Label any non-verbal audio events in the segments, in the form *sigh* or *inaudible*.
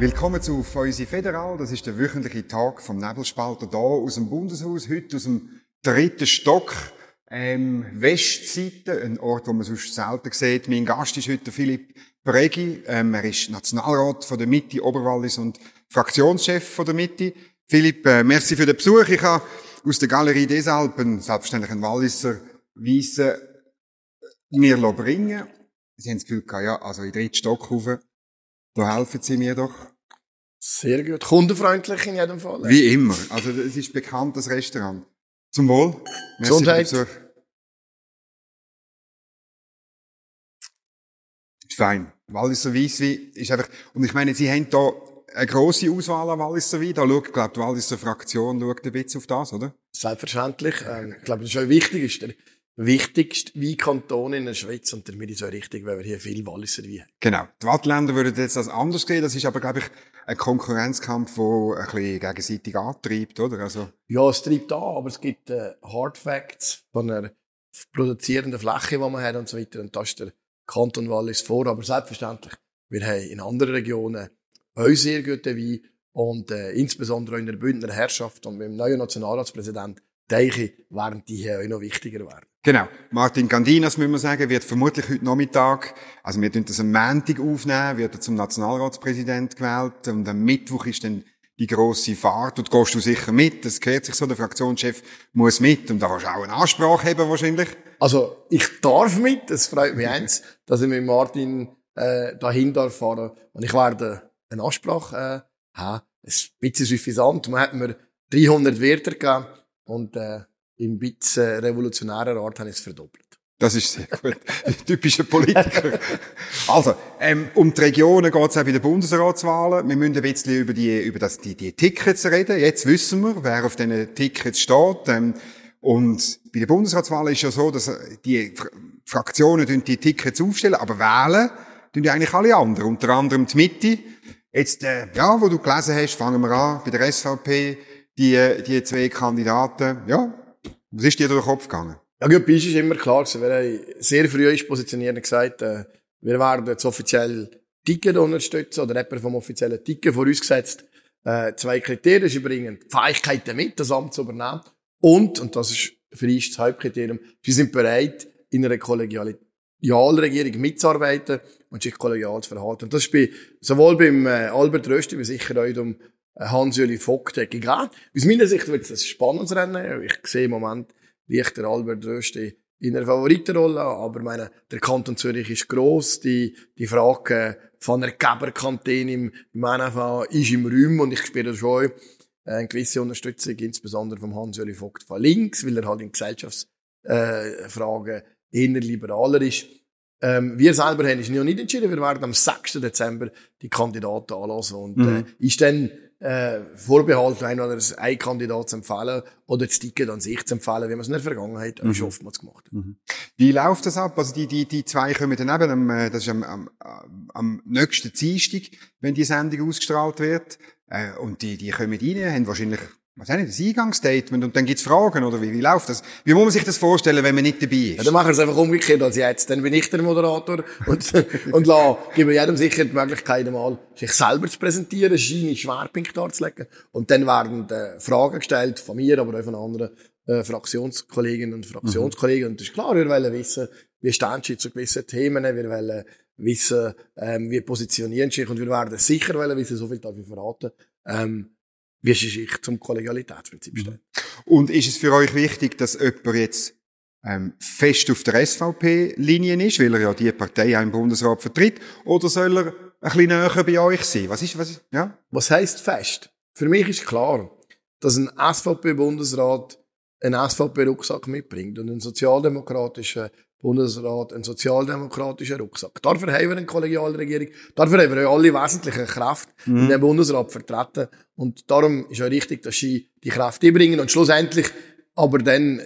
Willkommen zu Feusi Federal. Das ist der wöchentliche Tag vom Nebelspalter da aus dem Bundeshaus. Heute aus dem dritten Stock, ähm, Westseite, ein Ort, wo man sonst selten sieht. Mein Gast ist heute Philipp Bregi. Ähm, er ist Nationalrat von der Mitte, Oberwallis und Fraktionschef von der Mitte. Philipp, äh, merci für den Besuch. Ich habe aus der Galerie des Alpen, selbstverständlich ein Walliser, Weisse mir bringen Sie haben das Gefühl gehabt, ja, also in den dritten Stock rauf, da helfen Sie mir doch. Sehr gut. Kundenfreundlich in jedem Fall. Wie immer. Also, es ist bekannt, das Restaurant. Zum Wohl. Gesundheit. Ist fein. Walliser Weisswein ist einfach, und ich meine, Sie haben da eine grosse Auswahl an Walliser Wein. Da schaut, glaube die Walliser Fraktion schaut ein bisschen auf das, oder? Selbstverständlich. Ähm, ich glaube, das ist auch wichtig. Ist der wichtigste Weinkanton in der Schweiz und damit ist es auch richtig, weil wir hier viel Walliser Wein haben. Genau. Die Wattländer würden jetzt das anders sehen. Das ist aber, glaube ich, ein Konkurrenzkampf, der ein bisschen gegenseitig antreibt, oder? Also. Ja, es treibt an, aber es gibt äh, Hard Facts von einer produzierenden Fläche, die man hat und so weiter. Und das ist der Kanton Wallis vor. Aber selbstverständlich, wir haben in anderen Regionen auch sehr gute Wein und äh, insbesondere auch in der Bündner Herrschaft und mit dem neuen Nationalratspräsident denke ich, werden die hier auch noch wichtiger werden. Genau. Martin Gandinas, müssen wir sagen, wird vermutlich heute Nachmittag, also wir tun das am Montag aufnehmen, wird er zum Nationalratspräsident gewählt und am Mittwoch ist dann die grosse Fahrt und gehst du sicher mit. Das gehört sich so, der Fraktionschef muss mit und da wirst du auch eine Ansprache haben wahrscheinlich. Also ich darf mit, das freut mich eins, dass ich mit Martin äh, dahin darf fahren und ich werde eine Ansprache äh, haben. Es ist ein bisschen suffisant, man hat mir 300 Wörter gegeben und äh, im bisschen revolutionären Art habe ich es verdoppelt. Das ist sehr gut. Typischer Politiker. also, ähm, um die Regionen geht es auch bei den Bundesratswahlen. Wir müssen ein bisschen über die, über das, die, die Tickets reden. Jetzt wissen wir, wer auf diesen Tickets steht. Ähm, und bei den Bundesratswahlen ist ja so, dass die Fraktionen die Tickets aufstellen, aber wählen tun ja eigentlich alle anderen. Unter anderem die Mitte. Jetzt, äh, ja, wo du gelesen hast, fangen wir an, bei der SVP, die, die zwei Kandidaten, ja, was ist dir durch den Kopf gegangen? Ja gut, bei uns ist immer klar gewesen. Wir haben sehr früh ist positioniert und gesagt, äh, wir werden jetzt offiziell Ticket unterstützen oder jemand vom offiziellen Ticket vorausgesetzt. Äh, zwei Kriterien. Sie bringen Fähigkeiten mit, das Amt zu übernehmen. Und, und das ist für uns das Hauptkriterium, sie sind bereit, in einer Kollegialregierung mitzuarbeiten und sich kollegial zu verhalten. Und das ist bei, sowohl beim äh, Albert Rösti wie sicher auch um Hans-Juli Vogt gegeben. Aus meiner Sicht wird es ein spannendes Rennen. Ich sehe im Moment liegt der Albert Rösti in einer Favoritenrolle, aber meine, der Kanton Zürich ist gross. Die, die Frage von einer Geberkantine im, im NFA ist im Raum und ich spüre schon eine gewisse Unterstützung, insbesondere vom Hans-Juli Vogt von links, weil er halt in Gesellschaftsfragen äh, eher liberaler ist. Ähm, wir selber haben uns noch nicht entschieden. Wir werden am 6. Dezember die Kandidaten anlassen und mhm. äh, ist dann äh, vorbehalten, ein oder ein Kandidat zu empfehlen oder das Ticket an sich zu empfehlen, wie man es in der Vergangenheit mhm. schon oftmals gemacht hat. Mhm. Wie läuft das ab? Also die, die, die zwei kommen dann eben, am, äh, das ist am, am, am nächsten Dienstag, wenn die Sendung ausgestrahlt wird, äh, und die, die kommen rein, haben wahrscheinlich was nicht, das Eingangsstatement und dann gibt's Fragen, oder wie, wie läuft das? Wie muss man sich das vorstellen, wenn man nicht dabei ist? Ja, dann machen wir es einfach umgekehrt als jetzt. Dann bin ich der Moderator und, *laughs* und la, gebe jedem sicher die Möglichkeit, einmal sich selber zu präsentieren, seine Schwerpunkte darzulegen und dann werden äh, Fragen gestellt von mir, aber auch von anderen äh, Fraktionskolleginnen und Fraktionskollegen mhm. und das ist klar, wir wollen wissen, wie stehen sie zu gewissen Themen, wir wollen wissen, ähm, wie positionieren sie sich und wir werden sicher wollen wissen, so viel darf ich verraten, ähm, wie sie sich zum Kollegialitätsprinzip mhm. stellen. Und ist es für euch wichtig, dass jemand jetzt ähm, fest auf der SVP-Linie ist, weil er ja die Partei auch im Bundesrat vertritt, oder soll er ein bisschen näher bei euch sein? Was ist, was ist, ja? Was heisst fest? Für mich ist klar, dass ein SVP-Bundesrat einen SVP-Rucksack mitbringt und ein sozialdemokratischer Bundesrat einen sozialdemokratischen Rucksack. Dafür haben wir eine Kollegialregierung, dafür haben wir auch alle wesentlichen Kräfte mhm. in dem Bundesrat vertreten. Und darum ist auch richtig, dass sie die Kräfte bringen und schlussendlich aber dann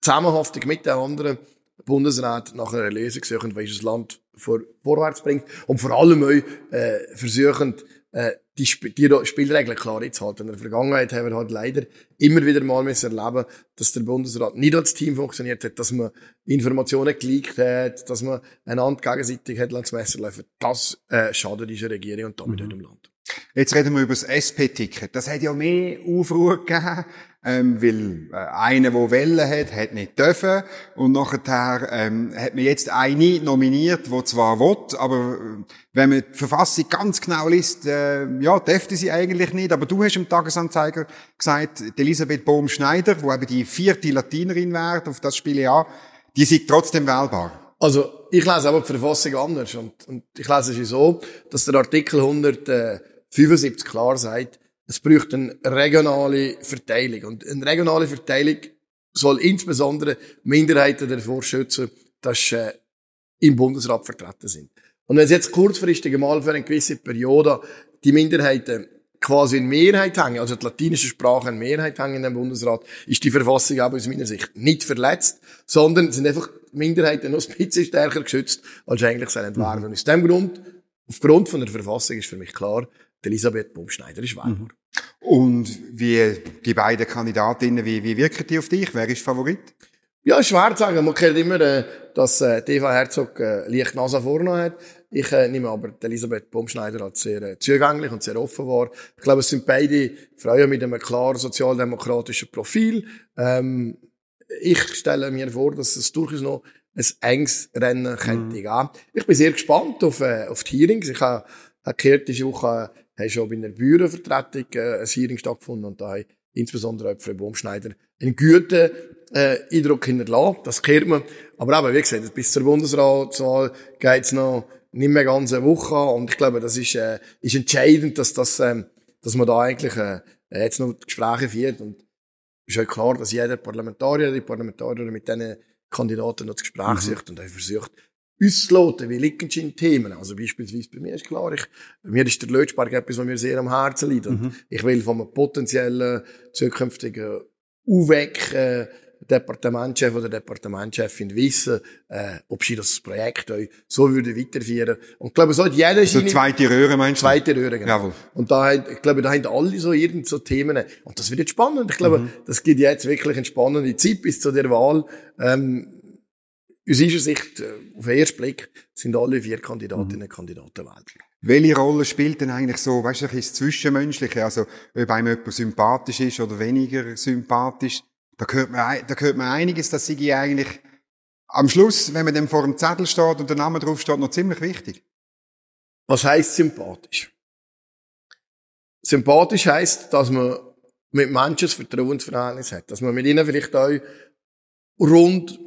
zusammenhaftig mit den anderen Bundesrat nach einer Lösung suchen, wie das Land vor, vorwärts bringt und vor allem auch äh, versuchen, äh, die, Sp die Spielregeln klar zu halten. In der Vergangenheit haben wir halt leider immer wieder mal müssen erleben, dass der Bundesrat nicht als Team funktioniert hat, dass man Informationen geleakt hat, dass man einander gegenseitig hat ins Messer laufen. Das äh, schadet dieser Regierung und damit mhm. dem Land. Jetzt reden wir über das SP-Ticket. Das hat ja mehr Aufruhr gegeben, ähm, weil äh, einer, der Welle hat, hat nicht dürfen. Und nachher ähm, hat man jetzt eine nominiert, die zwar will, aber äh, wenn man die Verfassung ganz genau liest, äh, ja, dürfte sie eigentlich nicht. Aber du hast im Tagesanzeiger gesagt, Elisabeth Bohm-Schneider, die eben die vierte Latinerin wäre, auf das Spiel ja, die sind trotzdem wählbar. Also, ich lese aber die Verfassung anders. Und, und ich lese sie so, dass der Artikel 175 klar sagt, es braucht eine regionale Verteilung. Und eine regionale Verteilung soll insbesondere Minderheiten davor schützen, dass sie äh, im Bundesrat vertreten sind. Und wenn es jetzt kurzfristig mal für eine gewisse Periode die Minderheiten quasi in Mehrheit hängen, also die latinische Sprache in Mehrheit hängen dem Bundesrat, ist die Verfassung aber aus meiner Sicht nicht verletzt, sondern sind einfach Minderheiten noch ein bisschen stärker geschützt, als eigentlich sein werden. Und aus dem Grund, aufgrund von der Verfassung ist für mich klar, Elisabeth Baumschneider ist wählbar. Mhm. Und wie die beiden Kandidatinnen, wie, wie wirken die auf dich? Wer ist Favorit? Ja, schwer zu sagen. Man kennt immer, äh, dass äh, Eva Herzog äh, leicht Nase vorne hat. Ich äh, nehme aber Elisabeth Baumschneider als sehr äh, zugänglich und sehr offen wahr. Ich glaube, es sind beide Frauen mit einem klar sozialdemokratischen Profil. Ähm, ich stelle mir vor, dass es durchaus noch ein enges Rennen könnte mhm. geben. Ich bin sehr gespannt auf, äh, auf die Hearings. Ich habe, habe gehört, diese Woche haben schon bei einer Bürovertretung äh, ein Hearing stattgefunden und da haben insbesondere auch Frau Baumschneider einen guten äh, Eindruck hinterlassen. Das kehrt man. Aber eben, wie gesagt, bis zur Bundesratswahl geht's noch nicht mehr ganz eine Woche und ich glaube, das ist, äh, ist entscheidend, dass, das, ähm, dass man da eigentlich äh, jetzt noch Gespräche führt und ist halt klar, dass jeder Parlamentarier, die Parlamentarier mit diesen Kandidaten noch das Gespräch mhm. sucht und er versucht, auszuloten, wie liegen in Themen. Also beispielsweise bei mir ist klar, ich, mir ist der Lötschberg etwas, was mir sehr am Herzen liegt. Und mhm. ich will von einem potenziellen zukünftigen UWEC, äh, Departementchef oder Departementchefin wissen, äh, ob sie das Projekt euch so würde weiterführen. Und ich glaube, so hat jeder so zweite Röhre meinst du? Zweite Röhre, genau. Jawohl. Und da hat, ich glaube, da haben alle so irgend so Themen. Und das wird jetzt spannend. Ich glaube, mhm. das gibt jetzt wirklich eine spannende Zeit bis zu der Wahl. Ähm, aus unserer Sicht, äh, auf den ersten Blick, sind alle vier Kandidatinnen und Kandidaten wählbar. Welche Rolle spielt denn eigentlich so, weißt du, das Zwischenmenschliche? Also, ob einem jemand sympathisch ist oder weniger sympathisch? Da hört man, da hört man einiges, dass sie eigentlich am Schluss, wenn man dann vor dem Zettel steht und der Name drauf steht, noch ziemlich wichtig. Was heißt sympathisch? Sympathisch heißt, dass man mit Menschen ein Vertrauensverhältnis hat, dass man mit ihnen vielleicht auch rund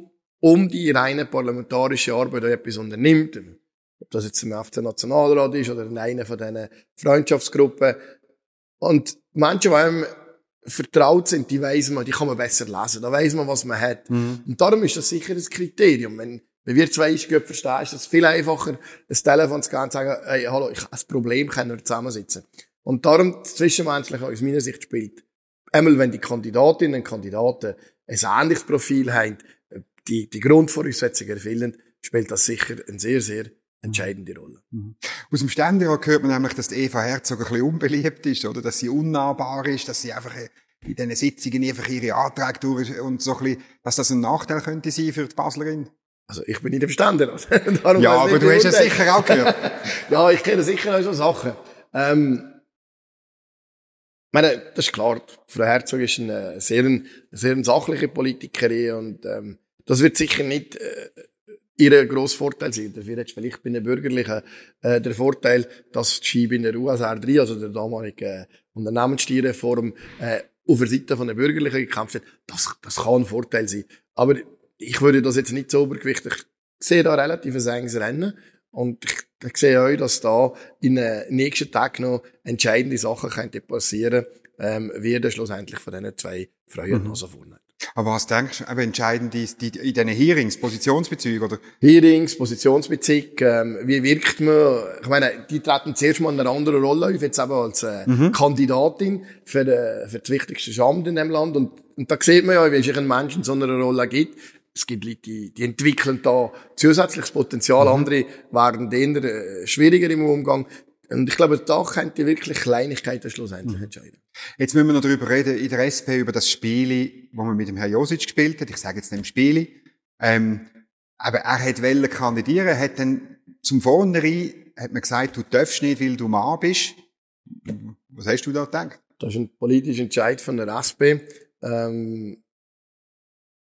um die reine parlamentarische Arbeit etwas unternimmt. Ob das jetzt im FC Nationalrat ist oder in einer von diesen Freundschaftsgruppen. Und Menschen, die einem vertraut sind, die weiss man, die kann man besser lesen. Da weiss man, was man hat. Mhm. Und darum ist das sicher ein Kriterium. Wenn, wenn wir zwei gut verstehen, ist es viel einfacher, ein Telefon zu gehen und zu sagen, hey, hallo, ich habe ein Problem, können wir zusammensitzen. Und darum, das Zwischenmenschliche aus meiner Sicht spielt. Einmal, wenn die Kandidatinnen und Kandidaten ein ähnliches Profil haben, die, die Grundvoraussetzungen erfüllen, spielt das sicher eine sehr, sehr entscheidende Rolle. Mhm. Aus dem Ständerat hört man nämlich, dass Eva Herzog ein bisschen unbeliebt ist, oder? Dass sie unnahbar ist, dass sie einfach in diesen Sitzungen einfach ihre Anträge durch und so ein bisschen, dass das ein Nachteil könnte sein für die Baslerin. Also ich bin nicht im Ständerat. *laughs* ja, aber du hast es sicher auch gehört. *laughs* ja, ich kenne sicher auch so Sachen. Ähm, ich meine, das ist klar, Frau Herzog ist eine sehr, eine sehr sachliche Politikerin und ähm, das wird sicher nicht äh, ihr grosser Vorteil sein. Dafür hat vielleicht bei den Bürgerlichen äh, der Vorteil, dass die Schiebe in der USR 3, also der damalige äh, Unternehmenssteuerreform, äh, auf der Seite von den Bürgerlichen gekämpft hat. Das, das kann ein Vorteil sein. Aber ich würde das jetzt nicht so obergewichtig. Ich sehe da relativ ein enges Rennen. Und ich, sehe auch, dass da in den nächsten Tagen noch entscheidende Sachen passieren könnten, ähm, wie schlussendlich von diesen zwei Frauen mhm. noch so vorne. Aber was denkst du, entscheidend ist, die, in diesen Hearings, Positionsbezüge, oder? Hearings, Positionsbezüge, ähm, wie wirkt man? Ich meine, die treten zuerst mal in einer anderen Rolle auf, jetzt eben als äh, mhm. Kandidatin für, äh, für das wichtigste Amt in dem Land. Und, und da sieht man ja, wie sich ein Mensch in so einer Rolle gibt. Es gibt Leute, die, die entwickeln da zusätzliches Potenzial, mhm. andere werden eher äh, schwieriger im Umgang. Und ich glaube, da könnte wirklich Kleinigkeiten schlussendlich mhm. entscheiden. Jetzt müssen wir noch darüber reden, in der SP, über das Spiel, wo man mit dem Herrn Josic gespielt hat. Ich sage jetzt nicht Spiel. Ähm, aber er hat wollen kandidieren, hat dann zum Vornherein, hat man gesagt, du darfst nicht, weil du Mann bist. Was hast du da gedacht? Das ist ein politischer Entscheid von der SP. Ähm,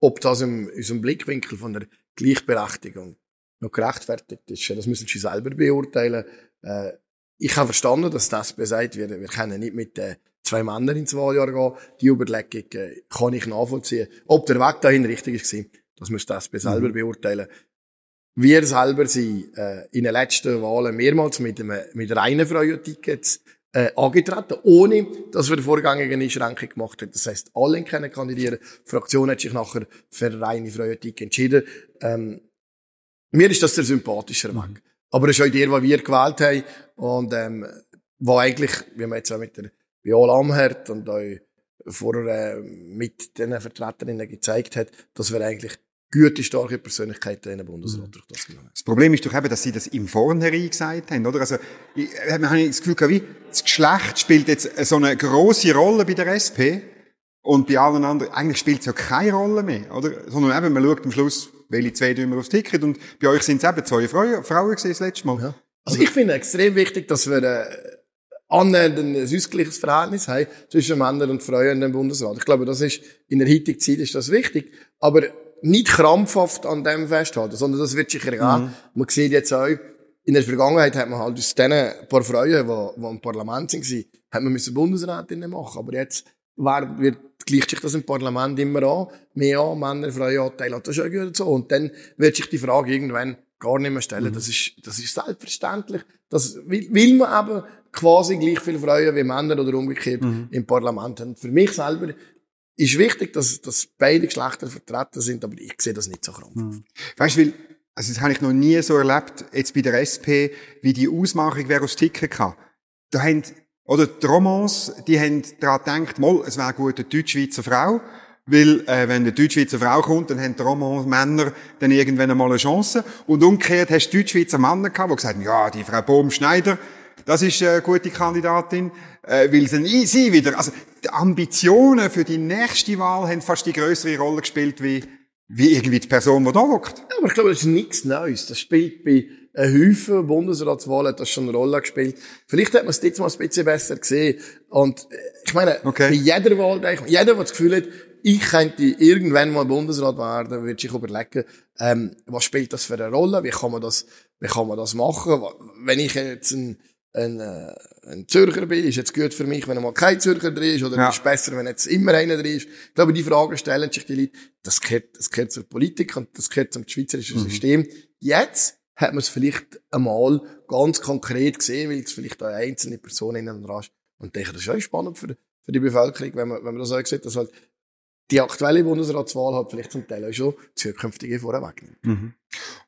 ob das im, aus dem Blickwinkel von der Gleichberechtigung noch gerechtfertigt ist, das müssen sie selber beurteilen. Äh, ich habe verstanden, dass das SP sagt, wir, können nicht mit äh, zwei Männern ins Wahljahr gehen. Die Überlegung äh, kann ich nachvollziehen. Ob der Weg dahin richtig ist, das muss das SP selber mhm. beurteilen. Wir selber sind äh, in den letzten Wahlen mehrmals mit, einem, mit reinen Freien-Tickets äh, angetreten, ohne dass wir vorgängige Einschränkung gemacht haben. Das heisst, alle können kandidieren. Die Fraktion hat sich nachher für reine freie Ticket entschieden. Ähm, mir ist das der sympathische Weg. Mhm. Aber es ist auch der, den wir gewählt haben und ähm, wo eigentlich, wie man jetzt auch mit der Viola Amherd und auch vorher äh, mit den Vertreterinnen gezeigt hat, dass wir eigentlich gute, starke Persönlichkeiten in den Bundesrat durch das genommen Das Problem ist doch eben, dass sie das im Vornherein gesagt haben, oder? Also, ich, man habe das Gefühl, wie, das Geschlecht spielt jetzt so eine grosse Rolle bei der SP und bei allen anderen, eigentlich spielt es ja keine Rolle mehr, oder? Sondern eben, man schaut am Schluss, welche zwei tun wir aufs Ticket und bei euch sind es eben zwei Frauen, Frauen gewesen, das letzte Mal. Ja. Also ich finde extrem wichtig, dass wir äh, annähernd ein ausgleiches Verhältnis haben zwischen Männern und Frauen in dem Bundesrat. Ich glaube, das ist, in der heutigen Zeit ist das wichtig. Aber nicht krampfhaft an dem festhalten, sondern das wird sich ergeben. Mhm. Man sieht jetzt auch, in der Vergangenheit hat man halt aus diesen paar Frauen, die, die im Parlament waren, hat man müssen Bundesrätinnen machen. Aber jetzt wird, gleicht sich das im Parlament immer an. Mehr an, Männer, Frauen anteilen. Das ist ja gut so. Und dann wird sich die Frage irgendwann gar nicht mehr stellen. Mhm. Das ist, das ist selbstverständlich. Das will, will man eben quasi gleich viele Frauen wie Männer oder umgekehrt mhm. im Parlament haben. Für mich selber ist wichtig, dass, dass beide Geschlechter vertreten sind, aber ich sehe das nicht so krampfhaft. Mhm. Weißt du, also das habe ich noch nie so erlebt, jetzt bei der SP, wie die Ausmachung wer aus Ticken kann. Da haben, oder die Romans, die haben daran gedacht, mal, es wäre gut eine Deutschschweizer Frau, weil, äh, wenn eine Deutschschweizer Frau kommt, dann haben die Romans Männer dann irgendwann einmal eine Chance. Und umgekehrt hast du Deutschschweizer Männer gehabt, die gesagt haben, ja, die Frau Bohm-Schneider, das ist eine gute Kandidatin, äh, weil sie, sie wieder, also die Ambitionen für die nächste Wahl haben fast die größere Rolle gespielt wie, wie irgendwie die Person, die da hockt. Ja, aber ich glaube, das ist nichts Neues. Das spielt bei einem Haufen Bundesratswahlen hat das schon eine Rolle gespielt. Vielleicht hat man es jetzt mal ein bisschen besser gesehen. Und äh, ich meine, okay. bei jeder Wahl, jeder, der das Gefühl hat, ich könnte irgendwann mal Bundesrat werden, würde sich überlegen, ähm, was spielt das für eine Rolle? Wie kann man das, wie kann man das machen? Wenn ich jetzt ein ein, äh, ein Zürcher bin, ist jetzt gut für mich, wenn mal kein Zürcher drin ist, oder ja. ist besser, wenn jetzt immer einer drin ist. Ich glaube, die Fragen stellen sich die Leute. Das gehört, das gehört zur Politik und das gehört zum schweizerischen mhm. System. Jetzt hat man es vielleicht einmal ganz konkret gesehen, weil es vielleicht auch einzelne Personen in dran ist. Und ich denke, das ist auch spannend für, für die Bevölkerung, wenn man, wenn man das auch sieht, dass halt die aktuelle Bundesratswahl hat vielleicht zum Teil auch schon zukünftige vorwegnimmt. Mhm.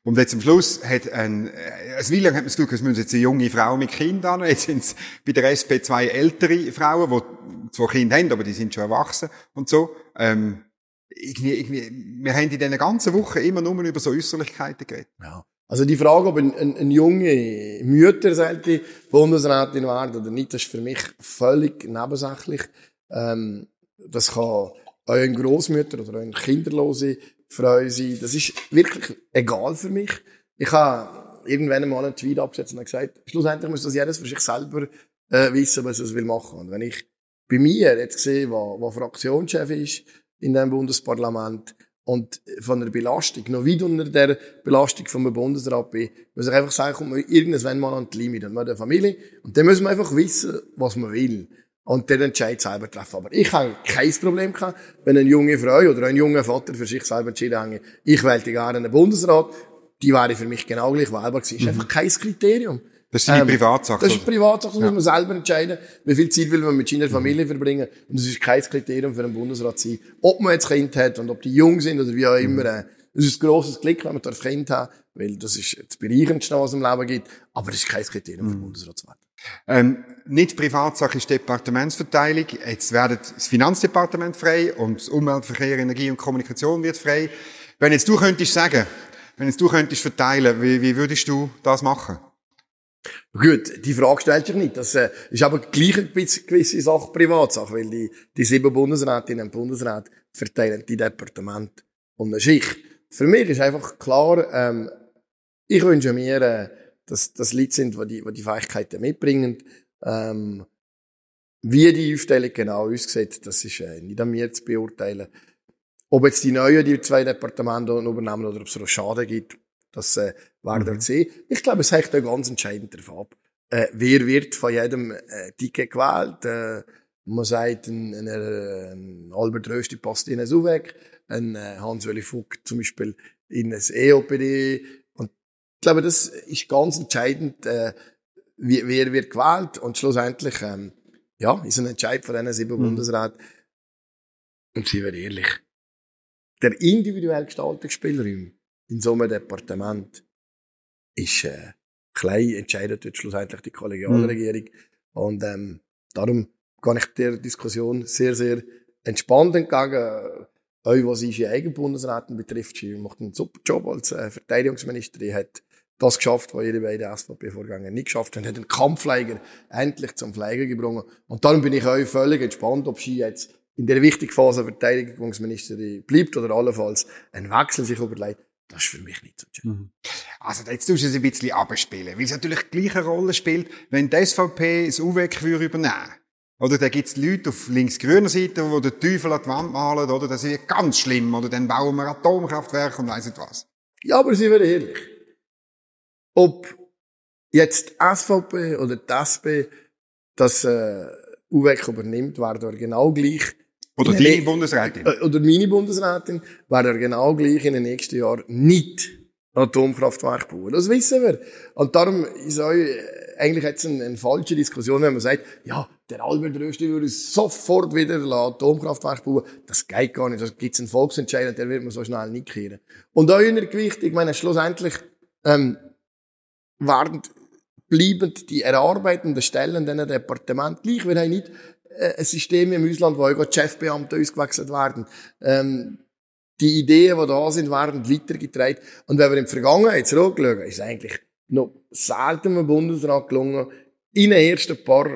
Und jetzt am Schluss hat ein, äh, ein Weile hat man das Glück, es müssen jetzt eine junge Frau mit Kindern Jetzt sind es bei der SP zwei ältere Frauen, die zwar Kinder haben, aber die sind schon erwachsen und so. Ähm, irgendwie, irgendwie, wir haben in diesen ganzen Wochen immer nur über so Äußerlichkeiten geredet. Ja. Also die Frage, ob ein, ein, ein junge Mütter sollte Bundesrätin werden oder nicht, das ist für mich völlig nebensächlich. Ähm, das kann euren Großmütter oder euren kinderlose Frau sein. Das ist wirklich egal für mich. Ich habe irgendwann einmal einen Tweet abgesetzt und gesagt, schlussendlich muss das jedes für sich selber äh, wissen, was es will machen. Und wenn ich bei mir jetzt sehe, was, was Fraktionschef ist in dem Bundesparlament und von der Belastung, noch weit unter der Belastung vom Bundesrat bin, muss ich einfach sagen, kommt man irgendwann mal an die Limit. Hat eine Familie und dann muss man einfach wissen, was man will und den Entscheid selber treffen. Aber ich habe kein Problem gehabt, wenn eine junge Frau oder ein junger Vater für sich selber entschieden hätte, ich wählte gerne einen Bundesrat, die wäre für mich genau gleich wählbar gewesen. Das ist mhm. einfach kein Kriterium. Das ist eine ähm, Privatsache. Das ist Privatsache, das ja. muss man selber entscheiden, wie viel Zeit will man mit seiner Familie mhm. verbringen. Und das ist kein Kriterium für einen Bundesrat zu sein. Ob man jetzt Kind hat und ob die jung sind oder wie auch immer. Mhm. Das ist ein grosses Glück, wenn man da Kind hat, weil das ist das Bereichendste, was es im Leben gibt. Aber das ist kein Kriterium mhm. für einen Bundesrat zu werden. Ähm, nicht Privatsache ist Departementsverteilung. Jetzt wird das Finanzdepartement frei und das Umweltverkehr, Energie und Kommunikation wird frei. Wenn jetzt du könntest sagen, wenn jetzt du könntest verteilen, wie, wie würdest du das machen? Gut, die Frage stellt sich nicht. Das äh, ist aber gleich eine gewisse Sache Privatsache, weil die, die sieben Bundesrätinnen und Bundesräte verteilen die Departement und eine Schicht. Für mich ist einfach klar, ähm, ich wünsche mir, äh, dass das Leute sind, die die, die, die Fähigkeiten mitbringen. Ähm, Wie die Aufteilung genau aussieht, das ist äh, nicht an mir zu beurteilen. Ob jetzt die Neuen die zwei Departemente übernehmen oder ob es noch Schaden gibt, das äh, werden wir mhm. sehen. Ich glaube, es hängt auch ganz entscheidend darauf ab. Äh, wer wird von jedem äh, Ticket gewählt? Äh, man sagt, ein, ein, ein Albert Rösti passt in ein weg, ein äh, Hans-Uli Fuck zum Beispiel in ein EOPD. Und ich glaube, das ist ganz entscheidend, äh, wie, wer wird gewählt. Und schlussendlich, ähm, ja, ist ein Entscheid von diesen sieben mhm. Bundesräten. Und sie wir ehrlich, der individuelle Gestaltungsspielraum in so einem Departement ist äh, klein, entscheidet dort schlussendlich die Kollegialregierung. Mhm. Und ähm, darum gehe ich der Diskussion sehr, sehr entspannt entgegen. Euch, was ihre eigenen Bundesräten betrifft, sie macht einen super Job als äh, Verteidigungsministerin, hat das geschafft, was ihre beiden SVP-Vorgänger nicht geschafft haben, hat einen Kampffleiger endlich zum Fliegen gebracht. Und darum bin ich euch völlig entspannt, ob sie jetzt in der wichtigen Phase Verteidigungsministerin bleibt oder allenfalls einen Wechsel sich überlegt. Das ist für mich nicht so schön. Mhm. Also jetzt tust du es ein bisschen abspielen, weil es natürlich die gleiche Rolle spielt, wenn die SVP das UWEC übernehmen oder da gibt's Leute auf links-grüner Seite, die den Teufel an die Wand malen, oder? Das ist ganz schlimm. Oder dann bauen wir Atomkraftwerke und weiss nicht was. Ja, aber sind wir ehrlich. Ob jetzt die SVP oder die SP das äh, UWEC übernimmt, wäre da genau gleich. Oder deine Bundesrätin. Äh, oder meine Bundesrätin, wäre er genau gleich in den nächsten Jahren nicht Atomkraftwerk bauen. Das wissen wir. Und darum ist auch eigentlich jetzt eine, eine falsche Diskussion, wenn man sagt, ja, der Albert Rösti würde sofort wieder ein Atomkraftwerk bauen. Das geht gar nicht. Da gibt's einen Volksentscheid und der wird man so schnell nicht kehren. Und auch in der Gewicht, ich meine, schlussendlich, ähm, werden, bleiben die erarbeitenden Stellen in diesen Departement gleich. Wir haben nicht äh, ein System im Ausland, wo auch Chefbeamte ausgewechselt werden. Ähm, die Ideen, die da sind, werden weitergetragen. Und wenn wir in die Vergangenheit zurückschauen, ist eigentlich noch selten im Bundesrat gelungen, in den ersten paar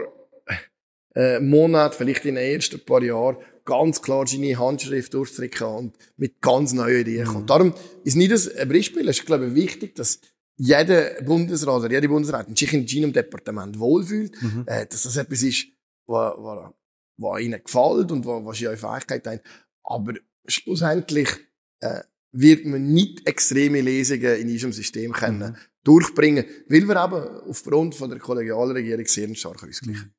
äh, Monaten, vielleicht in den ersten paar Jahren, ganz klar seine Handschrift durchzudrücken und mit ganz neuen Ideen kommt. Mhm. Darum ist nicht das ein Beispiel. Es ist, glaube ich, wichtig, dass jeder Bundesrat oder jede Bundesrätin sich in seinem Departement wohlfühlt, mhm. äh, dass das etwas ist, was ihnen gefällt und was, was sie ihre Fähigkeit haben. Aber schlussendlich äh, wird man nicht extreme Lesungen in diesem System können mhm. durchbringen, weil wir eben aufgrund von der Kollegialregierung sehr stark ausgleichen.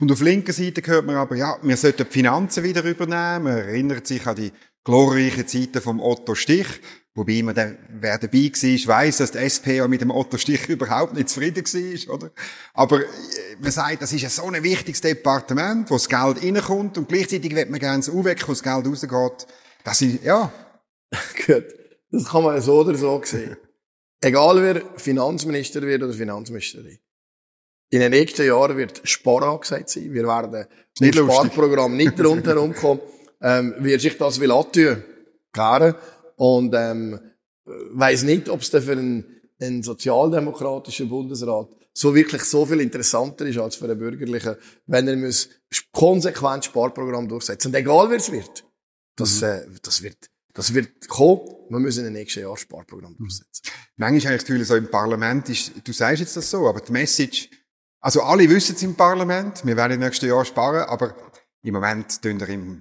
Und auf linker Seite hört man aber, ja, wir sollten die Finanzen wieder übernehmen. Man erinnert sich an die glorreichen Zeiten vom Otto Stich. Wobei man dann, wer dabei war, weiss, dass die SP auch mit dem Otto Stich *laughs* überhaupt nicht zufrieden war, oder? Aber äh, man sagt, das ist ein so ein wichtiges Departement, wo das Geld reinkommt und gleichzeitig wird man gerne so weg, wo das Geld rausgeht. Das ist, ja. *laughs* Gut. Das kann man so oder so sehen. Egal wer Finanzminister wird oder Finanzministerin. In den nächsten Jahren wird Spar angesagt sein. Wir werden im Sparprogramm nicht *laughs* rundherum kommen. Ähm, wer sich das will antun, klar. Und, ähm, weiss nicht, ob es für einen, einen sozialdemokratischen Bundesrat so wirklich so viel interessanter ist als für einen bürgerlichen, wenn er muss konsequent Sparprogramm durchsetzen. Und egal wer es wird. Das, mhm. äh, das wird, das wird kommen. Wir müssen in den nächsten Jahren Sparprogramm durchsetzen. Manchmal habe ich das Gefühl, so im Parlament ist, du sagst jetzt das so, aber die Message, also alle wissen es im Parlament, wir werden im nächsten Jahr sparen, aber im Moment tun wir im,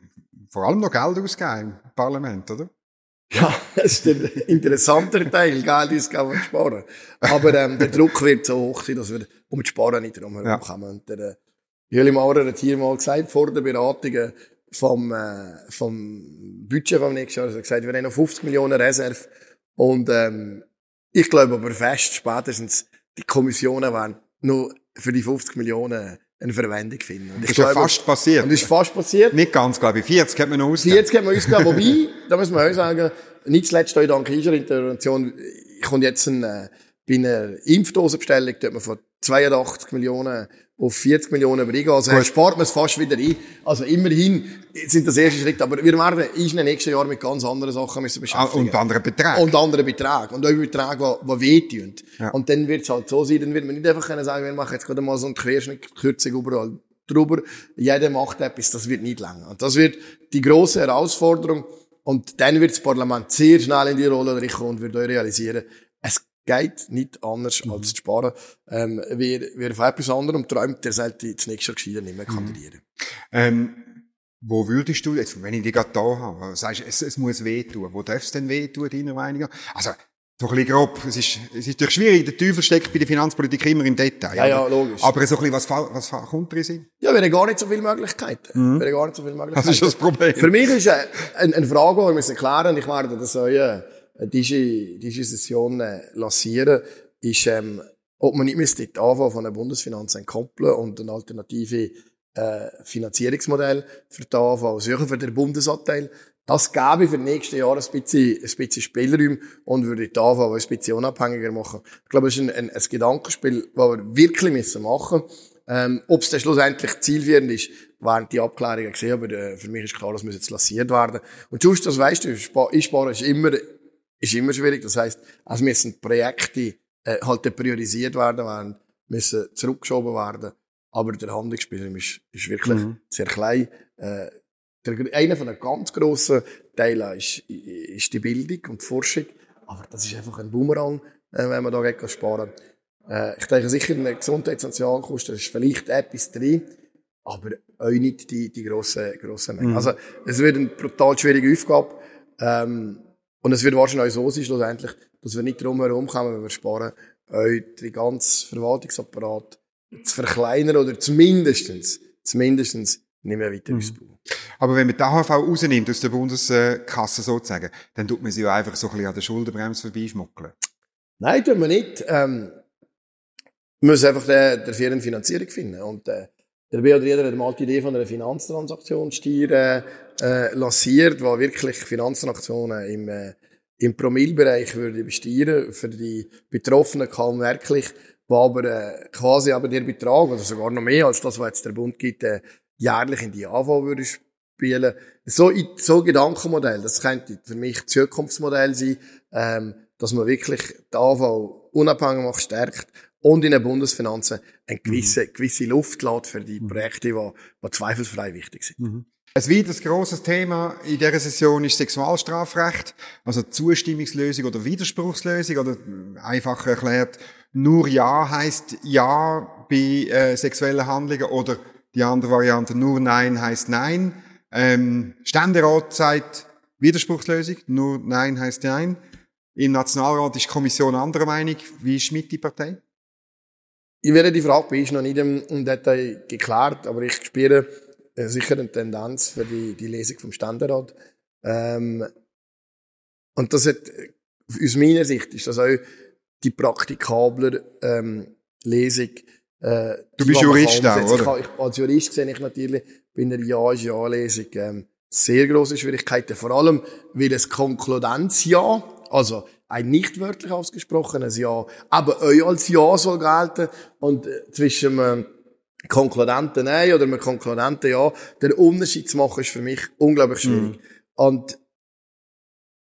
vor allem noch Geld ausgeben im Parlament, oder? Ja, *laughs* das ist der interessantere Teil, Geld ausgeben und sparen. Aber ähm, der Druck wird so hoch sein, dass wir um das Sparen nicht drum herum kommen. Und der äh, Juli Maurer hat hier mal gesagt, vor der Beratung vom, äh, vom Budget vom nächsten Jahr, er hat gesagt, wir haben noch 50 Millionen Reserve. Und ähm, ich glaube aber fest, spätestens die Kommissionen werden noch für die 50 Millionen eine Verwendung finden. Und das ist ja fast passiert. Und ist fast passiert. Nicht ganz, glaube ich. 40 hat man noch ausgegeben. 40 hat man ausgegeben. *laughs* Wobei, da muss man auch sagen, nicht zuletzt auch dank unserer Intervention, kommt jetzt ein, äh, bei einer Impfdosenbestellung, dort man von 82 Millionen auf 40 Millionen übergehen. Also Gut. spart man es fast wieder ein. Also immerhin sind das erste Schritte. Aber wir werden in den nächsten Jahren mit ganz anderen Sachen müssen beschäftigen. Und anderen Beträgen. Und anderen Beträgen. Und auch Beträge, die, die wehtun. Ja. Und dann wird es halt so sein, dann wird man nicht einfach können sagen, wir machen jetzt gerade mal so einen Querschnitt, Kürzung überall drüber. Jeder macht etwas, das wird nicht länger. Und das wird die grosse Herausforderung. Und dann wird das Parlament sehr schnell in die Rolle kommen und wird euch realisieren, geht nicht anders mhm. als zu sparen. Ähm, wer, wer von etwas anderem träumt, der sollte das nächste Jahr gescheiter nicht mehr mhm. kandidieren. Ähm, wo würdest du, jetzt, wenn ich dich gerade da habe, sagst es, es muss wehtun. Wo darf es denn wehtun, deiner Meinung nach? Also, so ein bisschen grob. Es ist, es ist natürlich schwierig. Der Teufel steckt bei der Finanzpolitik immer im Detail. Ja, ja, logisch. Aber so ein bisschen, was, was kommt drin sind? Ja, wir haben gar nicht so viele Möglichkeiten. Mhm. Wir haben gar nicht so viele Möglichkeiten. Das ist das Problem. Für mich ist eine, eine Frage, die wir müssen klären, ich werde das auch, ja, diese, diese Session äh, lancieren, ist, ähm, ob man nicht müsste die AV von der Bundesfinanz entkoppeln und eine alternative äh, Finanzierungsmodell für die AV suchen, für den Bundesanteil. Das gäbe für die nächsten Jahre ein bisschen, ein bisschen Spielraum und würde die AV ein bisschen unabhängiger machen. Ich glaube, es ist ein, ein, ein Gedankenspiel, das wir wirklich müssen machen müssen. Ähm, Ob es dann schlussendlich zielführend ist, während die Abklärungen gesehen, aber äh, für mich ist klar, das muss jetzt lanciert werden. Und sonst, das weißt du, Einsparen ist immer, ist immer schwierig. Das heisst, es müssen Projekte äh, halt priorisiert werden, werden, müssen zurückgeschoben werden. Aber der Handlungsspielraum ist, ist wirklich mhm. sehr klein. Äh, der, einer von den ganz grossen Teilen ist, ist die Bildung und die Forschung. Aber das ist einfach ein Boomerang, äh, wenn man da geht sparen äh, Ich denke sicher, eine Gesundheits- und Sozialkosten ist vielleicht etwas drin, aber auch nicht die, die grossen, grossen Mengen. Mhm. Also, es wird eine brutal schwierige Aufgabe. Ähm, und es wird wahrscheinlich auch so sein, schlussendlich, dass wir nicht drum herum kommen, wenn wir sparen, euch den ganzen Verwaltungsapparat zu verkleinern oder zumindestens, zumindestens nicht mehr weiter mhm. ausbauen. Aber wenn man die AHV rausnimmt aus der Bundeskasse sozusagen, dann tut man sie ja einfach so ein bisschen an der Schuldenbremse vorbeischmuggeln. Nein, tut man nicht. Ähm, man muss einfach der, der fairen Finanzierung finden. Und äh, der B oder jeder hat mal die Idee von einer Finanztransaktionssteuer äh, lanciert, wo wirklich Finanztransaktionen im, äh, im Promillbereich würde besteuern für die Betroffenen kaum wirklich, wo aber äh, quasi aber der Betrag, oder sogar noch mehr als das, was jetzt der Bund gibt, äh, jährlich in die AV würde spielen. So, so Gedankenmodell, das könnte für mich Zukunftsmodell sein, ähm, dass man wirklich die AV unabhängig macht, stärkt und in den Bundesfinanzen eine gewisse, mhm. gewisse Luft lässt für die mhm. Projekte, die, die zweifelsfrei wichtig sind. Mhm. Ein weiteres grosses Thema in dieser Session ist Sexualstrafrecht, also Zustimmungslösung oder Widerspruchslösung oder einfach erklärt, nur Ja heißt Ja bei äh, sexuellen Handlungen oder die andere Variante nur Nein heißt Nein. Ähm, Ständerat sagt Widerspruchslösung, nur Nein heißt Nein. Im Nationalrat ist die Kommission anderer Meinung. Wie ist mit die Partei? Ich werde die Frage bei uns noch nicht im, Detail geklärt, aber ich spüre äh, sicher eine Tendenz für die, die Lesung vom Ständerat. Ähm, und das hat, aus meiner Sicht ist das auch die praktikabler ähm, Lesung. Äh, du bist Jurist auch, oder? Ich, als Jurist sehe ich natürlich bei einer Ja-Ja-Lesung ähm, sehr große Schwierigkeiten. Vor allem, weil es Konkludenzja, also ein nicht wörtlich ausgesprochenes Ja, aber euch als Ja soll gelten und äh, zwischen einem Konkludenten Nein oder einem Konkludenten Ja, der Unterschied zu machen, ist für mich unglaublich schwierig. Mhm. Und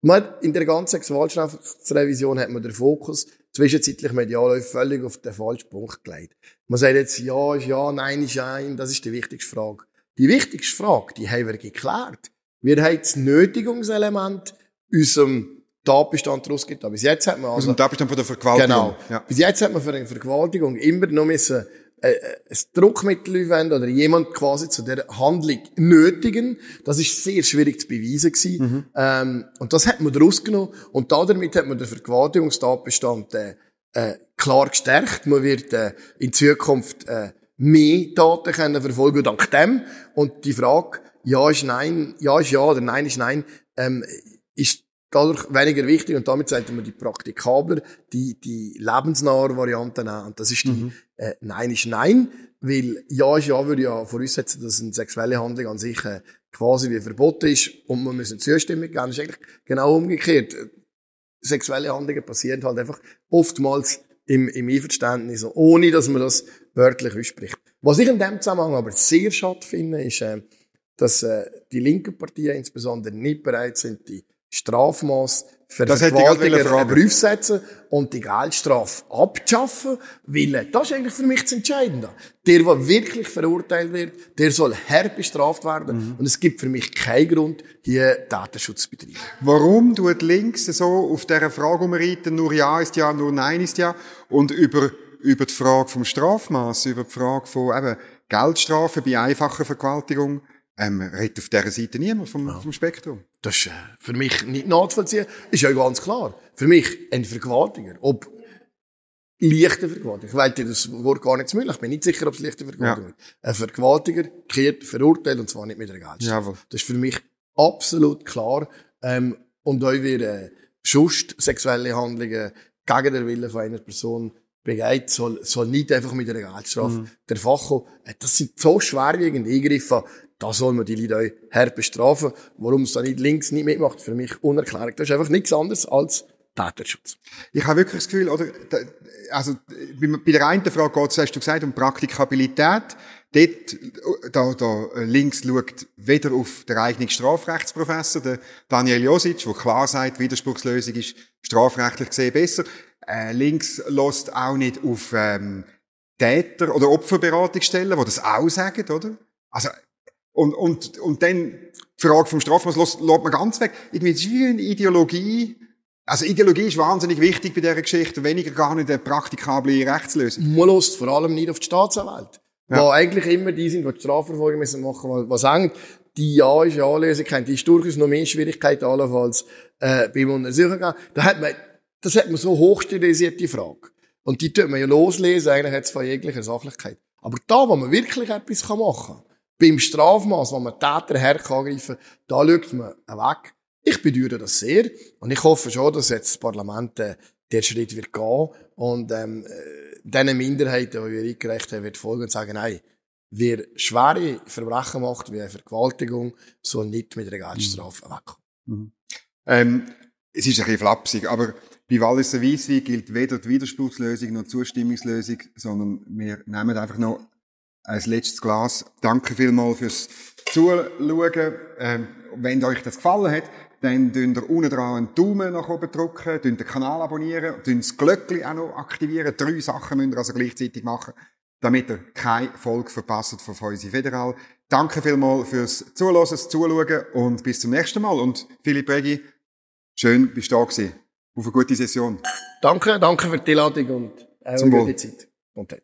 man, in der ganzen Sexualstrafrevision hat man den Fokus zwischenzeitlich medial völlig auf den falschen Punkt gelegt. Man sagt jetzt Ja ist Ja, Nein ist Nein, das ist die wichtigste Frage. Die wichtigste Frage, die haben wir geklärt. Wir haben das Nötigungselement unserem Tatbestand rausgegeben. Bis jetzt hat man also... Aus dem Tatbestand von der Vergewaltigung. Genau. Ja. Bis jetzt hat man für eine Vergewaltigung immer noch müssen äh, äh, ein Druckmittel anwenden oder jemand quasi zu der Handlung nötigen. Das ist sehr schwierig zu beweisen gewesen. Mhm. Ähm, und das hat man rausgenommen. Und damit hat man den Vergewaltigungstatbestand äh, äh, klar gestärkt. Man wird äh, in Zukunft äh, mehr Taten können verfolgen dank dem. Und die Frage, ja ist nein, ja ist ja oder nein ist nein, ähm, ist dadurch weniger wichtig und damit sollten wir die praktikabler, die, die lebensnahe Variante nehmen. Und das ist die mhm. äh, Nein ist Nein, weil Ja ist Ja würde ja voraussetzen, dass eine sexuelle Handlung an sich äh, quasi wie verboten ist und man muss eine Zustimmung geben. Das ist eigentlich genau umgekehrt. Sexuelle Handlungen passieren halt einfach oftmals im, im Einverständnis, ohne dass man das wörtlich ausspricht. Was ich in dem Zusammenhang aber sehr schade finde, ist, äh, dass äh, die linken Partien insbesondere nicht bereit sind, die Strafmaß für Das hätte ich gerade Vergewaltiger fragen. einen Brief setzen und die Geldstrafe abschaffen, weil das ist eigentlich für mich das Entscheidende. Der, der wirklich verurteilt wird, der soll hart bestraft werden Mhm. und es gibt für mich keinen Grund, hier Datenschutz zu betreiben. Warum tut links so auf dieser Frage umreiten, nur Ja ist Ja, nur Nein ist Ja, und über, über die Frage vom Strafmaß, über die Frage von eben Geldstrafe bei einfacher Vergewaltigung, ähm, redet auf dieser Seite niemand vom, vom Spektrum. Das ist äh, für mich nicht nachzuvollziehen. Ist ja ganz klar. Für mich ein Vergewaltiger. Ob leichter Vergewaltiger. Ich weiß dir das Wort gar nicht zu müssen. Ich bin nicht sicher, ob es leichter Vergewaltiger ist. Ein Vergewaltiger kehrt verurteilt und zwar nicht mit einer Geldstrafe. Das ist für mich absolut klar. Ähm, und auch wir äh, sonst sexuelle Handlungen gegen den Willen von einer Person begeht, soll, soll nicht einfach mit einer Geldstrafe der Fach kommen. Äh, Das sind so schwerwiegende Eingriffe. Da soll man die Leute auch hart bestrafen. Warum es da nicht links nicht mitmacht, für mich unerklärlich. Das ist einfach nichts anderes als Täterschutz. Ich habe wirklich das Gefühl, oder, also, bei der einen Frage geht es, hast du gesagt, um Praktikabilität. Dort, da, da, links schaut weder auf den eigenen Strafrechtsprofessor, der Daniel Josic, der klar sagt, Widerspruchslösung ist strafrechtlich gesehen besser. Äh, links lässt auch nicht auf, ähm, Täter- oder Opferberatungsstellen, die das auch sagen, oder? Also, und, und, und dann die Frage vom Strafmaß lässt, man ganz weg. Irgendwie, das ist wie eine Ideologie. Also Ideologie ist wahnsinnig wichtig bei dieser Geschichte, weniger gar nicht eine praktikable Rechtslösung. Man lässt vor allem nicht auf die Staatsanwälte. Ja. Die eigentlich immer die sind, die die Strafverfolgung müssen machen müssen. Was sagen, die Ja ist ja Anlösung, die ist durchaus noch mehr Schwierigkeiten allenfalls, äh, beim Untersuchen gehen. Da hat man, das hat man so hochstilisiert, die Frage. Und die tut man ja loslesen, eigentlich jetzt von jeglicher Sachlichkeit. Aber da, wo man wirklich etwas machen kann, beim Strafmaß, wo man Täter her kann da schaut man weg. Ich bedauere das sehr. Und ich hoffe schon, dass jetzt das Parlament äh, der Schritt wird gehen und ähm, äh, diesen Minderheiten, die wir eingereicht haben, wird folgen und sagen, nein, wer schwere Verbrechen macht, wie eine Vergewaltigung, soll nicht mit einer Geldstrafe wegkommen. Ähm, es ist ein bisschen flapsig, aber bei Walliser Weisswein gilt weder die Widerspruchslösung noch die Zustimmungslösung, sondern wir nehmen einfach noch ein letztes Glas. Danke vielmals fürs Zuschauen. Ähm, wenn euch das gefallen hat, dann dünnt ihr unten dran einen Daumen nach oben drücken, dünnt den Kanal abonnieren, dünnt das Glöckchen auch noch aktivieren. Drei Sachen müsst ihr also gleichzeitig machen, damit ihr keine Folge verpasst von Feusi Federal. Danke vielmals fürs Zuhören, Zuschauen und bis zum nächsten Mal. Und Philipp Regi, schön, bist du da gewesen. Auf eine gute Session. Danke, danke für die Einladung und eine gute Zeit. Und